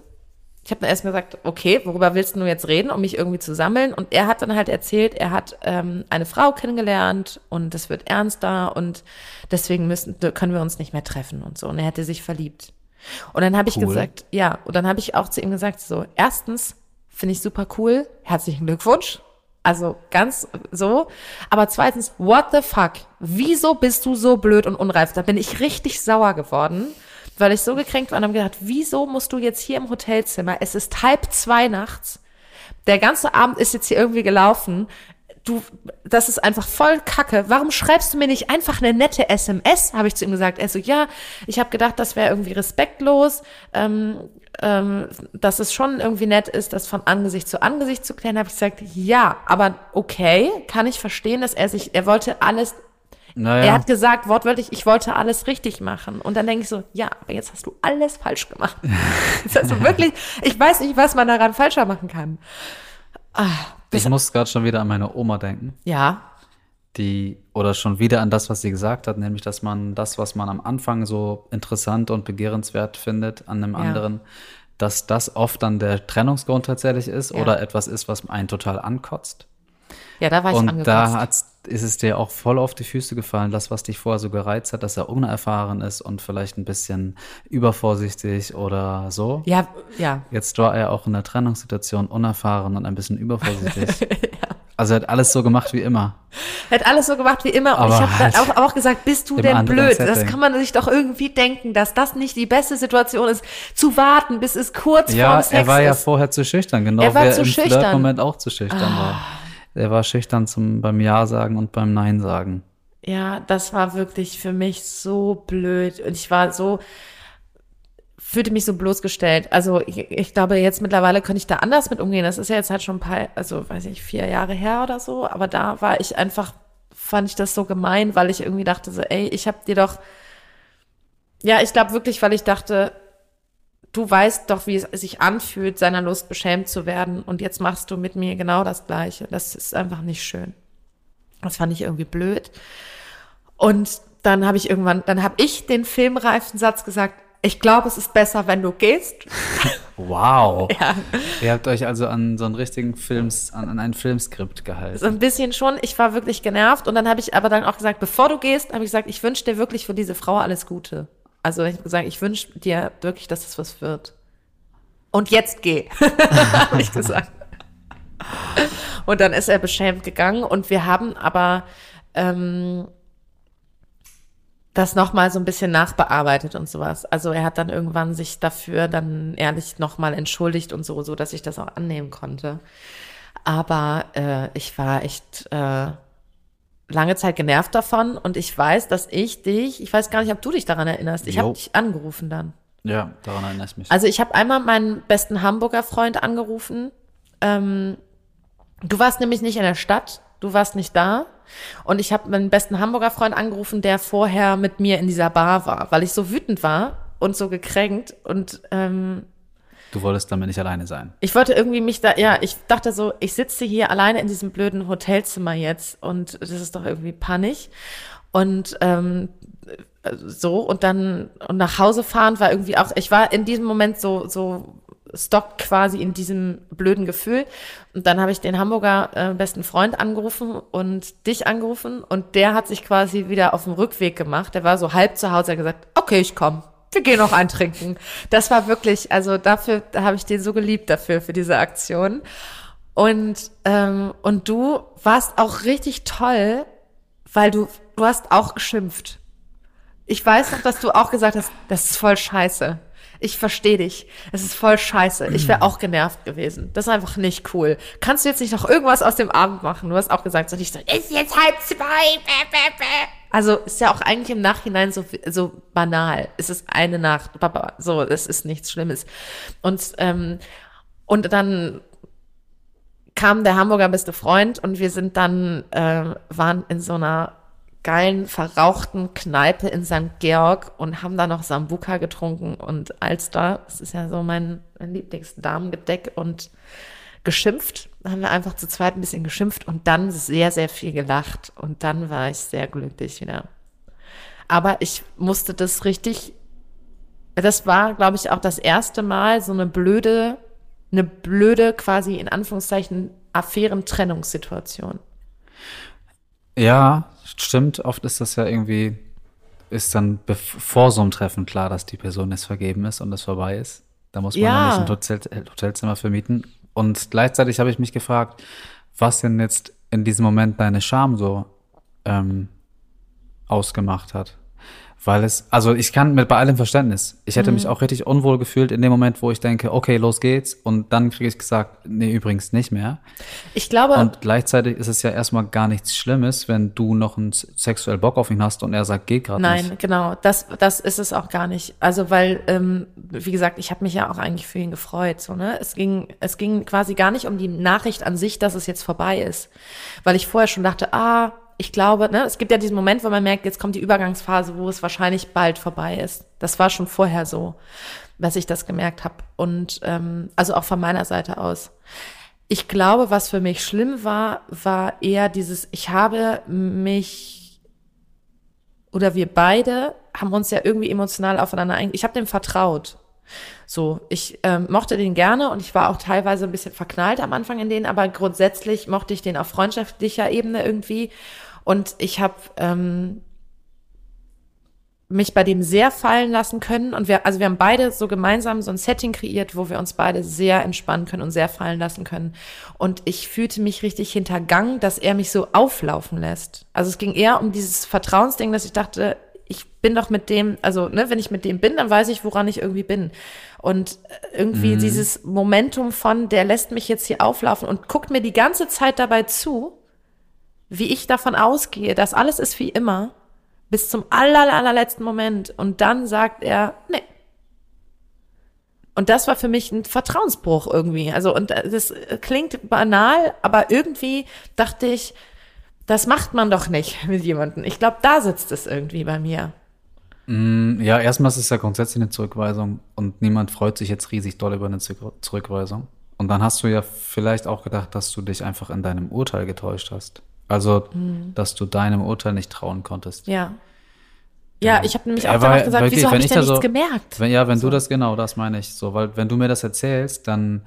ich habe dann erstmal gesagt, okay, worüber willst du jetzt reden, um mich irgendwie zu sammeln? Und er hat dann halt erzählt, er hat ähm, eine Frau kennengelernt und es wird ernster und deswegen müssen, können wir uns nicht mehr treffen und so. Und er hätte sich verliebt. Und dann habe ich gesagt, ja, und dann habe ich auch zu ihm gesagt, so, erstens finde ich super cool, herzlichen Glückwunsch, also ganz so. Aber zweitens, what the fuck? Wieso bist du so blöd und unreif? Da bin ich richtig sauer geworden, weil ich so gekränkt war und habe gedacht, wieso musst du jetzt hier im Hotelzimmer? Es ist halb zwei nachts. Der ganze Abend ist jetzt hier irgendwie gelaufen. Du, das ist einfach voll Kacke. Warum schreibst du mir nicht einfach eine nette SMS? Habe ich zu ihm gesagt. Er so, ja, ich habe gedacht, das wäre irgendwie respektlos. Ähm, ähm, dass es schon irgendwie nett ist, das von Angesicht zu Angesicht zu klären, habe ich gesagt, ja, aber okay, kann ich verstehen, dass er sich, er wollte alles, naja. er hat gesagt, wortwörtlich, ich wollte alles richtig machen. Und dann denke ich so, ja, aber jetzt hast du alles falsch gemacht. <laughs> hast du wirklich, ich weiß nicht, was man daran falscher machen kann. Ah, ich muss gerade schon wieder an meine Oma denken. Ja. Die, oder schon wieder an das, was sie gesagt hat, nämlich, dass man das, was man am Anfang so interessant und begehrenswert findet, an einem ja. anderen, dass das oft dann der Trennungsgrund tatsächlich ist ja. oder etwas ist, was einen total ankotzt. Ja, da war ich Und angekotzt. da ist es dir auch voll auf die Füße gefallen, das, was dich vorher so gereizt hat, dass er unerfahren ist und vielleicht ein bisschen übervorsichtig oder so. Ja, ja. Jetzt war er auch in der Trennungssituation unerfahren und ein bisschen übervorsichtig. <laughs> ja. Also er hat alles so gemacht wie immer. Er hat alles so gemacht wie immer. Und Aber ich habe halt auch, auch, gesagt, bist du denn blöd? Setting. Das kann man sich doch irgendwie denken, dass das nicht die beste Situation ist, zu warten, bis es kurz ja, vorm Sex ist. Ja, er war ja vorher zu schüchtern, genau er war wie zu er im schüchtern. Moment auch zu schüchtern ah. war. Er war schüchtern zum, beim Ja sagen und beim Nein sagen. Ja, das war wirklich für mich so blöd. Und ich war so, fühlte mich so bloßgestellt. Also ich, ich, glaube, jetzt mittlerweile könnte ich da anders mit umgehen. Das ist ja jetzt halt schon ein paar, also weiß ich, vier Jahre her oder so. Aber da war ich einfach, fand ich das so gemein, weil ich irgendwie dachte so, ey, ich hab dir doch, ja, ich glaube wirklich, weil ich dachte, du weißt doch, wie es sich anfühlt, seiner Lust beschämt zu werden. Und jetzt machst du mit mir genau das Gleiche. Das ist einfach nicht schön. Das fand ich irgendwie blöd. Und dann habe ich irgendwann, dann habe ich den filmreifen Satz gesagt, ich glaube, es ist besser, wenn du gehst. <laughs> Wow. ja. Ihr habt euch also an so einen richtigen Films, an, an ein Filmskript gehalten. So ein bisschen schon. Ich war wirklich genervt. Und dann habe ich aber dann auch gesagt, bevor du gehst, habe ich gesagt, ich wünsche dir wirklich für diese Frau alles Gute. Also ich habe gesagt, ich wünsche dir wirklich, dass es was wird. Und jetzt geh, <laughs> habe ich gesagt. Und dann ist er beschämt gegangen und wir haben aber ähm, das nochmal so ein bisschen nachbearbeitet und sowas. Also er hat dann irgendwann sich dafür dann ehrlich nochmal entschuldigt und so, so dass ich das auch annehmen konnte. Aber äh, ich war echt äh, lange Zeit genervt davon und ich weiß, dass ich dich, ich weiß gar nicht, ob du dich daran erinnerst, ich habe dich angerufen dann. Ja, daran erinnere ich mich. Also ich habe einmal meinen besten Hamburger Freund angerufen. Ähm, du warst nämlich nicht in der Stadt, du warst nicht da. Und ich habe meinen besten Hamburger Freund angerufen, der vorher mit mir in dieser Bar war, weil ich so wütend war und so gekränkt und ähm, Du wolltest damit nicht alleine sein. Ich wollte irgendwie mich da, ja, ich dachte so, ich sitze hier alleine in diesem blöden Hotelzimmer jetzt und das ist doch irgendwie panig. Und ähm, so und dann und nach Hause fahren war irgendwie auch, ich war in diesem Moment so so stockt quasi in diesem blöden Gefühl. Und dann habe ich den Hamburger äh, besten Freund angerufen und dich angerufen und der hat sich quasi wieder auf den Rückweg gemacht. Der war so halb zu Hause, er hat gesagt, okay, ich komme. Wir gehen noch eintrinken. Das war wirklich, also dafür da habe ich den so geliebt dafür, für diese Aktion. Und, ähm, und du warst auch richtig toll, weil du, du hast auch geschimpft. Ich weiß noch, dass du auch gesagt hast, das ist voll scheiße ich verstehe dich. Es ist voll scheiße. Ich wäre auch genervt gewesen. Das ist einfach nicht cool. Kannst du jetzt nicht noch irgendwas aus dem Abend machen? Du hast auch gesagt, so nicht so, ist jetzt halb zwei. Also ist ja auch eigentlich im Nachhinein so, so banal. Es ist eine Nacht, Papa, so, es ist nichts Schlimmes. Und, ähm, und dann kam der Hamburger beste Freund und wir sind dann, äh, waren in so einer geilen, verrauchten Kneipe in St. Georg und haben da noch Sambuka getrunken und Alster. Das ist ja so mein, mein Lieblingsdamengedeck und geschimpft. Haben wir einfach zu zweit ein bisschen geschimpft und dann sehr, sehr viel gelacht. Und dann war ich sehr glücklich wieder. Aber ich musste das richtig, das war, glaube ich, auch das erste Mal so eine blöde, eine blöde, quasi in Anführungszeichen, Affärentrennungssituation. Ja, stimmt. Oft ist das ja irgendwie, ist dann vor so einem Treffen klar, dass die Person jetzt vergeben ist und es vorbei ist. Da muss man ja. nicht ein Hotel, Hotelzimmer vermieten. Und gleichzeitig habe ich mich gefragt, was denn jetzt in diesem Moment deine Scham so ähm, ausgemacht hat. Weil es, also ich kann mit bei allem Verständnis. Ich hätte mhm. mich auch richtig unwohl gefühlt in dem Moment, wo ich denke, okay, los geht's. Und dann kriege ich gesagt, nee, übrigens nicht mehr. Ich glaube. Und gleichzeitig ist es ja erstmal gar nichts Schlimmes, wenn du noch einen sexuell Bock auf ihn hast und er sagt, geht gerade nicht. Nein, genau. Das, das ist es auch gar nicht. Also, weil, ähm, wie gesagt, ich habe mich ja auch eigentlich für ihn gefreut. So, ne? Es ging, es ging quasi gar nicht um die Nachricht an sich, dass es jetzt vorbei ist. Weil ich vorher schon dachte, ah, ich glaube, ne, es gibt ja diesen Moment, wo man merkt, jetzt kommt die Übergangsphase, wo es wahrscheinlich bald vorbei ist. Das war schon vorher so, dass ich das gemerkt habe. Und ähm, also auch von meiner Seite aus. Ich glaube, was für mich schlimm war, war eher dieses, ich habe mich oder wir beide haben uns ja irgendwie emotional aufeinander ein. Ich habe dem vertraut. So, ich ähm, mochte den gerne und ich war auch teilweise ein bisschen verknallt am Anfang in den, aber grundsätzlich mochte ich den auf freundschaftlicher Ebene irgendwie. Und ich habe ähm, mich bei dem sehr fallen lassen können. Und wir, also wir haben beide so gemeinsam so ein Setting kreiert, wo wir uns beide sehr entspannen können und sehr fallen lassen können. Und ich fühlte mich richtig hintergangen, dass er mich so auflaufen lässt. Also es ging eher um dieses Vertrauensding, dass ich dachte, ich bin doch mit dem, also ne, wenn ich mit dem bin, dann weiß ich, woran ich irgendwie bin. Und irgendwie mhm. dieses Momentum von, der lässt mich jetzt hier auflaufen und guckt mir die ganze Zeit dabei zu wie ich davon ausgehe, dass alles ist wie immer, bis zum aller, allerletzten Moment. Und dann sagt er, nee. Und das war für mich ein Vertrauensbruch irgendwie. Also, und das klingt banal, aber irgendwie dachte ich, das macht man doch nicht <laughs> mit jemandem. Ich glaube, da sitzt es irgendwie bei mir. Mm, ja, erstmal ist es ja grundsätzlich eine Zurückweisung und niemand freut sich jetzt riesig doll über eine Zurückweisung. Und dann hast du ja vielleicht auch gedacht, dass du dich einfach in deinem Urteil getäuscht hast. Also, mhm. dass du deinem Urteil nicht trauen konntest. Ja. Ja, ich habe nämlich auch danach gesagt, wirklich, wieso habe ich, ich denn nichts so, gemerkt? Wenn, ja, wenn so. du das, genau, das meine ich so. Weil wenn du mir das erzählst, dann,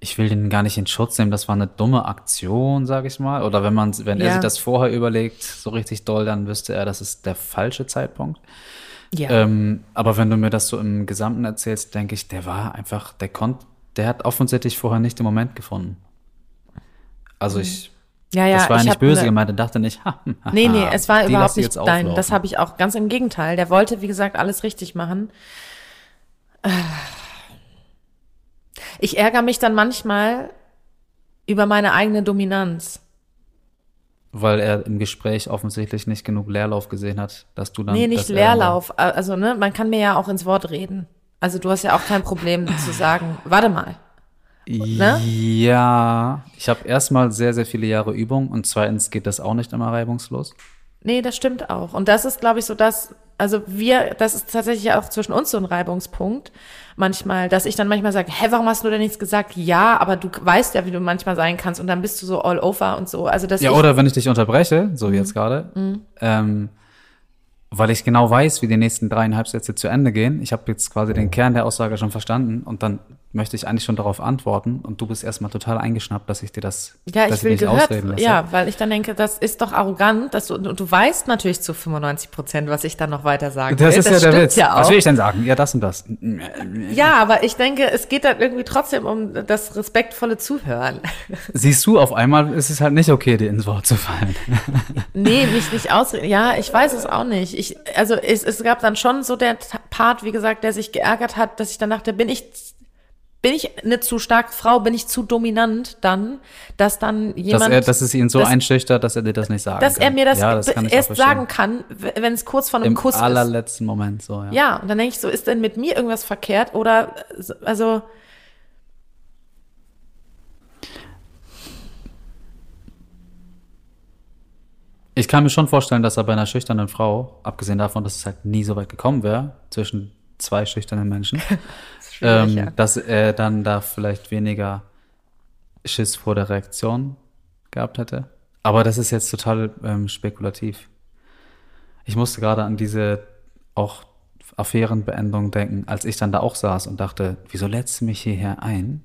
ich will den gar nicht in Schutz nehmen, das war eine dumme Aktion, sage ich mal. Oder wenn man, wenn ja. er sich das vorher überlegt, so richtig doll, dann wüsste er, das ist der falsche Zeitpunkt. Ja. Ähm, aber wenn du mir das so im Gesamten erzählst, denke ich, der war einfach, der konnte, der hat offensichtlich vorher nicht den Moment gefunden. Also mhm. ich ja, ja, das war ja nicht böse ne, gemeint, er dachte nicht, ha, ha, Nee, nee, es war überhaupt nicht, nein, das habe ich auch ganz im Gegenteil. Der wollte, wie gesagt, alles richtig machen. Ich ärgere mich dann manchmal über meine eigene Dominanz. Weil er im Gespräch offensichtlich nicht genug Leerlauf gesehen hat, dass du dann. Nee, nicht Leerlauf. Also, ne, man kann mir ja auch ins Wort reden. Also, du hast ja auch kein Problem zu sagen, warte mal. Ne? Ja, ich habe erstmal sehr, sehr viele Jahre Übung und zweitens geht das auch nicht immer reibungslos. Nee, das stimmt auch. Und das ist, glaube ich, so das, also wir, das ist tatsächlich auch zwischen uns so ein Reibungspunkt. Manchmal, dass ich dann manchmal sage, hä, warum hast du denn nichts gesagt? Ja, aber du weißt ja, wie du manchmal sein kannst und dann bist du so all over und so. Also das Ja, oder wenn ich dich unterbreche, so wie jetzt mhm. gerade, mhm. ähm, weil ich genau weiß, wie die nächsten dreieinhalb Sätze zu Ende gehen. Ich habe jetzt quasi den Kern der Aussage schon verstanden und dann möchte ich eigentlich schon darauf antworten und du bist erstmal total eingeschnappt, dass ich dir das ja, ich will ich gehört, ausreden lasse. Ja, weil ich dann denke, das ist doch arrogant, dass du, du weißt natürlich zu 95 Prozent, was ich dann noch weiter sagen das will. Ist das ja der Witz. Ja was will ich denn sagen? Ja, das und das. Ja, aber ich denke, es geht dann irgendwie trotzdem um das respektvolle Zuhören. <laughs> Siehst du, auf einmal ist es halt nicht okay, dir ins Wort zu fallen. <laughs> nee, mich nicht ausreden. Ja, ich weiß es auch nicht. Ich, also es, es gab dann schon so der Part, wie gesagt, der sich geärgert hat, dass ich dann dachte, bin ich bin ich eine zu starke Frau, bin ich zu dominant dann, dass dann jemand. Dass, er, dass es ihn so dass, einschüchtert, dass er dir das nicht sagen dass kann. Dass er mir das, ja, das erst sagen kann, wenn es kurz vor einem Im Kuss ist. Im allerletzten Moment so, ja. Ja, und dann denke ich so, ist denn mit mir irgendwas verkehrt oder, also. Ich kann mir schon vorstellen, dass er bei einer schüchternen Frau, abgesehen davon, dass es halt nie so weit gekommen wäre, zwischen zwei schüchternen Menschen, <laughs> ähm, ja. dass er dann da vielleicht weniger Schiss vor der Reaktion gehabt hätte. Aber das ist jetzt total ähm, spekulativ. Ich musste gerade an diese auch Affärenbeendung denken, als ich dann da auch saß und dachte, wieso lädst du mich hierher ein?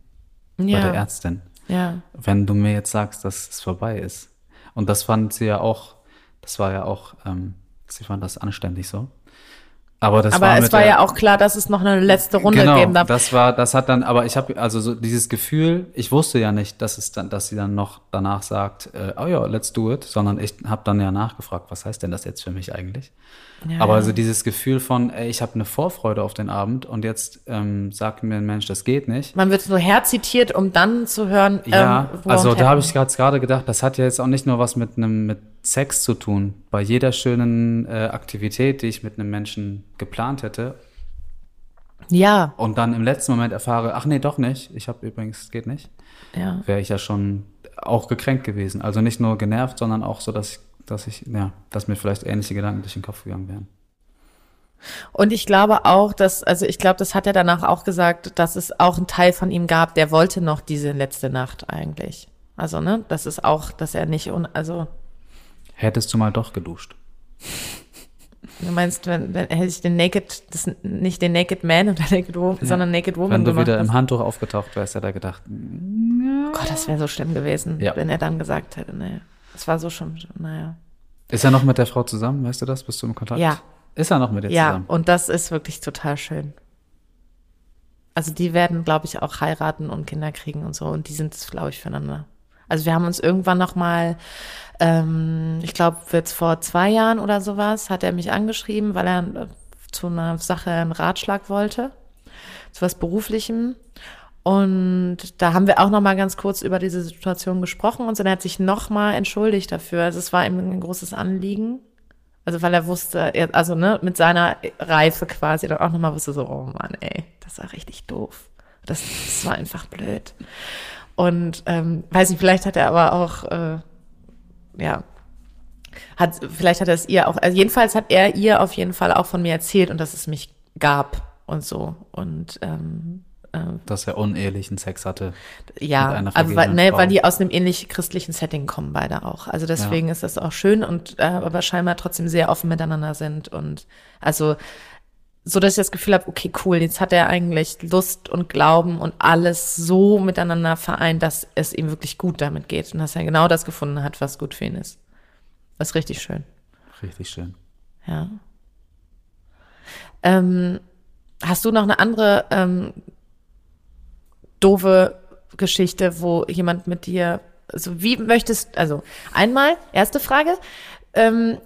Ja. Bei der Ärztin. Ja. Wenn du mir jetzt sagst, dass es vorbei ist. Und das fand sie ja auch, das war ja auch, ähm, sie fand das anständig so. Aber, das aber war es war ja auch klar, dass es noch eine letzte Runde genau, geben darf. Das war, das hat dann, aber ich habe also so dieses Gefühl, ich wusste ja nicht, dass es dann, dass sie dann noch danach sagt, äh, oh ja, let's do it, sondern ich habe dann ja nachgefragt, was heißt denn das jetzt für mich eigentlich? Ja, aber ja. also dieses Gefühl von, ey, ich habe eine Vorfreude auf den Abend und jetzt ähm, sagt mir ein Mensch, das geht nicht. Man wird so herzitiert, um dann zu hören. Ja, ähm, also da habe ich gerade gedacht, das hat ja jetzt auch nicht nur was mit einem mit Sex zu tun. Bei jeder schönen äh, Aktivität, die ich mit einem Menschen geplant hätte. Ja. Und dann im letzten Moment erfahre, ach nee, doch nicht. Ich habe übrigens, geht nicht. Ja. Wäre ich ja schon auch gekränkt gewesen. Also nicht nur genervt, sondern auch so, dass ich, dass ich, ja, dass mir vielleicht ähnliche Gedanken durch den Kopf gegangen wären. Und ich glaube auch, dass, also ich glaube, das hat er danach auch gesagt, dass es auch einen Teil von ihm gab, der wollte noch diese letzte Nacht eigentlich. Also, ne, das ist auch, dass er nicht, un, also Hättest du mal doch geduscht? Du meinst, wenn, wenn hätte ich den Naked, das, nicht den Naked Man oder Naked Woman, ja. sondern Naked Woman Wenn du wieder hast. im Handtuch aufgetaucht wärst, hätte er gedacht, ja. Gott, das wäre so schlimm gewesen, ja. wenn er dann gesagt hätte, nee, das war so schon, naja. Ist er noch mit der Frau zusammen, weißt du das? Bist du im Kontakt? Ja. Ist er noch mit ihr ja, zusammen? Ja, und das ist wirklich total schön. Also die werden, glaube ich, auch heiraten und Kinder kriegen und so und die sind, glaube ich, füreinander. Also wir haben uns irgendwann noch mal, ähm, ich glaube, jetzt vor zwei Jahren oder sowas, hat er mich angeschrieben, weil er äh, zu einer Sache einen Ratschlag wollte, zu was Beruflichem. Und da haben wir auch noch mal ganz kurz über diese Situation gesprochen und so. Er hat sich noch mal entschuldigt dafür. Also es war ihm ein großes Anliegen. Also weil er wusste, also ne, mit seiner Reife quasi dann auch nochmal wusste so, oh Mann, ey, das war richtig doof. Das, das war einfach blöd. Und ähm, weiß nicht, vielleicht hat er aber auch, äh, ja, hat, vielleicht hat er es ihr auch, also jedenfalls hat er ihr auf jeden Fall auch von mir erzählt und dass es mich gab und so. Und ähm, ähm, dass er unehelichen Sex hatte. Ja, aber weil, ne, weil die aus einem ähnlich christlichen Setting kommen beide auch. Also deswegen ja. ist das auch schön und äh, aber scheinbar trotzdem sehr offen miteinander sind und also so dass ich das Gefühl habe, okay, cool, jetzt hat er eigentlich Lust und Glauben und alles so miteinander vereint, dass es ihm wirklich gut damit geht und dass er genau das gefunden hat, was gut für ihn ist. Das ist richtig schön. Richtig schön. Ja. Ähm, hast du noch eine andere ähm, doofe Geschichte, wo jemand mit dir, also wie möchtest, also einmal, erste Frage, ähm,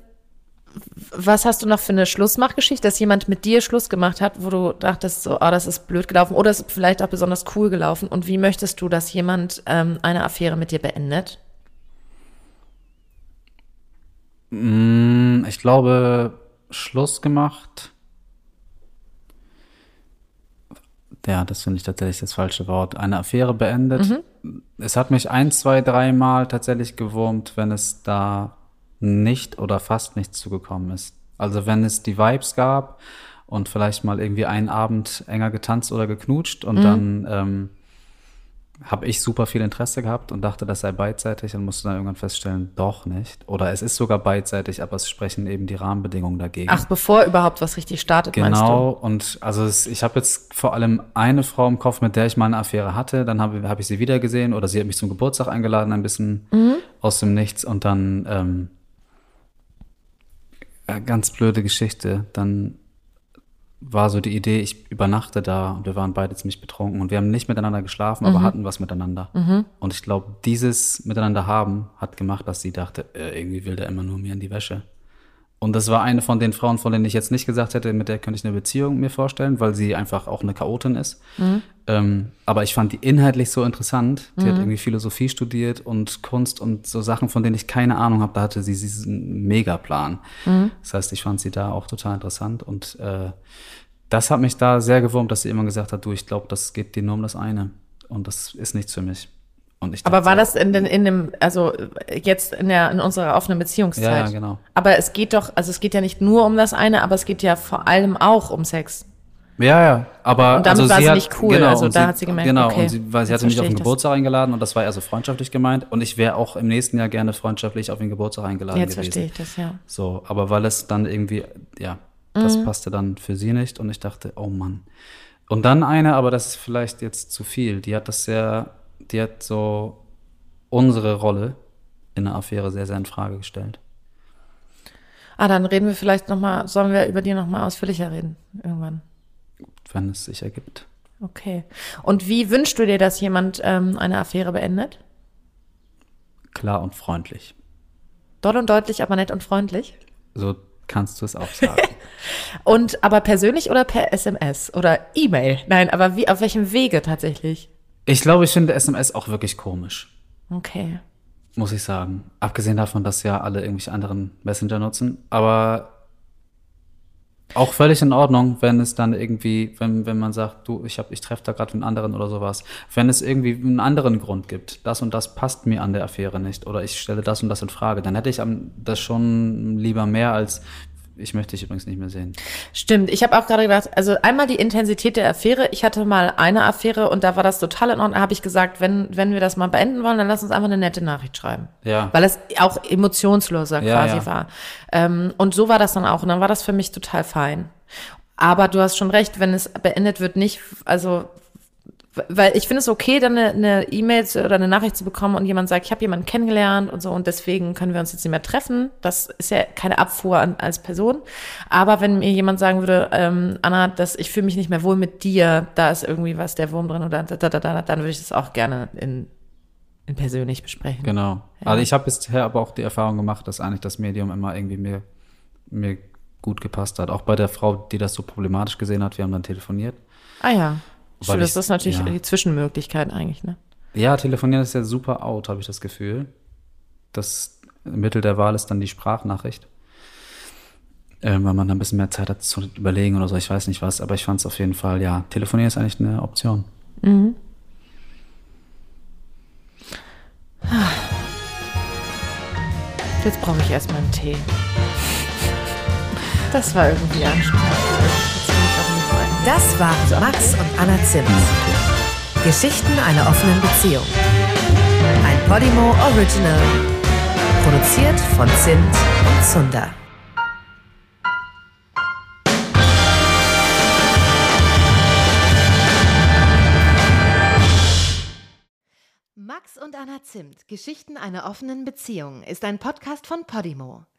was hast du noch für eine Schlussmachgeschichte, dass jemand mit dir Schluss gemacht hat, wo du dachtest, so, oh, das ist blöd gelaufen oder ist vielleicht auch besonders cool gelaufen? Und wie möchtest du, dass jemand ähm, eine Affäre mit dir beendet? Mm, ich glaube, Schluss gemacht. Ja, das finde ich tatsächlich das falsche Wort. Eine Affäre beendet. Mhm. Es hat mich ein, zwei, dreimal tatsächlich gewurmt, wenn es da nicht oder fast nichts zugekommen ist. Also wenn es die Vibes gab und vielleicht mal irgendwie einen Abend enger getanzt oder geknutscht und mhm. dann ähm, habe ich super viel Interesse gehabt und dachte, das sei beidseitig und musste dann irgendwann feststellen, doch nicht. Oder es ist sogar beidseitig, aber es sprechen eben die Rahmenbedingungen dagegen. Ach, bevor überhaupt was richtig startet, genau, meinst du? Genau, und also es, ich habe jetzt vor allem eine Frau im Kopf, mit der ich mal eine Affäre hatte, dann habe hab ich sie wieder gesehen oder sie hat mich zum Geburtstag eingeladen, ein bisschen mhm. aus dem Nichts und dann ähm, äh, ganz blöde Geschichte. Dann war so die Idee, ich übernachte da und wir waren beide ziemlich betrunken und wir haben nicht miteinander geschlafen, mhm. aber hatten was miteinander. Mhm. Und ich glaube, dieses Miteinander haben hat gemacht, dass sie dachte, äh, irgendwie will der immer nur mir in die Wäsche. Und das war eine von den Frauen, von denen ich jetzt nicht gesagt hätte, mit der könnte ich eine Beziehung mir vorstellen, weil sie einfach auch eine Chaotin ist. Mhm. Ähm, aber ich fand die inhaltlich so interessant. Die mhm. hat irgendwie Philosophie studiert und Kunst und so Sachen, von denen ich keine Ahnung habe. Da hatte sie diesen Megaplan. Mhm. Das heißt, ich fand sie da auch total interessant. Und äh, das hat mich da sehr gewurmt, dass sie immer gesagt hat, du, ich glaube, das geht dir nur um das eine. Und das ist nichts für mich. Aber war das in, den, in dem, also jetzt in der in unserer offenen Beziehungszeit? Ja, ja, genau. Aber es geht doch, also es geht ja nicht nur um das eine, aber es geht ja vor allem auch um Sex. Ja, ja, aber und damit also war sie hat, nicht cool. Genau, also da sie, hat sie gemerkt, genau, okay, und sie, weil sie hatte mich auf den Geburtstag das. eingeladen und das war eher so freundschaftlich gemeint und ich wäre auch im nächsten Jahr gerne freundschaftlich auf den Geburtstag eingeladen Jetzt gewesen. Jetzt verstehe ich das, ja. So, aber weil es dann irgendwie, ja, das mhm. passte dann für sie nicht und ich dachte, oh Mann. Und dann eine, aber das ist vielleicht jetzt zu viel. Die hat das sehr, die hat so unsere Rolle in der Affäre sehr, sehr in Frage gestellt. Ah, dann reden wir vielleicht noch mal, sollen wir über die noch mal ausführlicher reden irgendwann? Wenn es sich ergibt. Okay. Und wie wünschst du dir, dass jemand ähm, eine Affäre beendet? Klar und freundlich. Doll und deutlich, aber nett und freundlich? So kannst du es auch sagen. <laughs> und aber persönlich oder per SMS oder E-Mail? Nein, aber wie auf welchem Wege tatsächlich? Ich glaube, ich finde SMS auch wirklich komisch. Okay. Muss ich sagen. Abgesehen davon, dass ja alle irgendwelche anderen Messenger nutzen. Aber auch völlig in Ordnung, wenn es dann irgendwie, wenn, wenn man sagt, du, ich, hab, ich treffe da gerade einen anderen oder sowas. Wenn es irgendwie einen anderen Grund gibt, das und das passt mir an der Affäre nicht oder ich stelle das und das in Frage, dann hätte ich das schon lieber mehr als ich möchte dich übrigens nicht mehr sehen. Stimmt. Ich habe auch gerade gedacht, also einmal die Intensität der Affäre. Ich hatte mal eine Affäre und da war das total in Ordnung. Da habe ich gesagt, wenn, wenn wir das mal beenden wollen, dann lass uns einfach eine nette Nachricht schreiben. Ja. Weil es auch emotionsloser ja, quasi ja. war. Ähm, und so war das dann auch. Und dann war das für mich total fein. Aber du hast schon recht, wenn es beendet wird, nicht, also weil ich finde es okay, dann eine E-Mail e oder eine Nachricht zu bekommen und jemand sagt, ich habe jemanden kennengelernt und so und deswegen können wir uns jetzt nicht mehr treffen. Das ist ja keine Abfuhr an, als Person. Aber wenn mir jemand sagen würde, ähm, Anna, dass ich fühle mich nicht mehr wohl mit dir, da ist irgendwie was der Wurm drin oder da, da, da, da, dann würde ich das auch gerne in, in persönlich besprechen. Genau. Ja. Also ich habe bisher aber auch die Erfahrung gemacht, dass eigentlich das Medium immer irgendwie mir, mir gut gepasst hat. Auch bei der Frau, die das so problematisch gesehen hat, wir haben dann telefoniert. Ah ja. Stimmt, das ist natürlich ja. die Zwischenmöglichkeit eigentlich, ne? Ja, telefonieren ist ja super out, habe ich das Gefühl. Das Mittel der Wahl ist dann die Sprachnachricht. äh, weil man dann ein bisschen mehr Zeit hat zu überlegen oder so, ich weiß nicht was, aber ich fand es auf jeden Fall, ja, telefonieren ist eigentlich eine Option. Mhm. Jetzt brauche ich erstmal einen Tee. Das war irgendwie anstrengend. Das waren Max und Anna Zimt. Geschichten einer offenen Beziehung. Ein Podimo Original. Produziert von Zimt und Zunder. Max und Anna Zimt, Geschichten einer offenen Beziehung, ist ein Podcast von Podimo.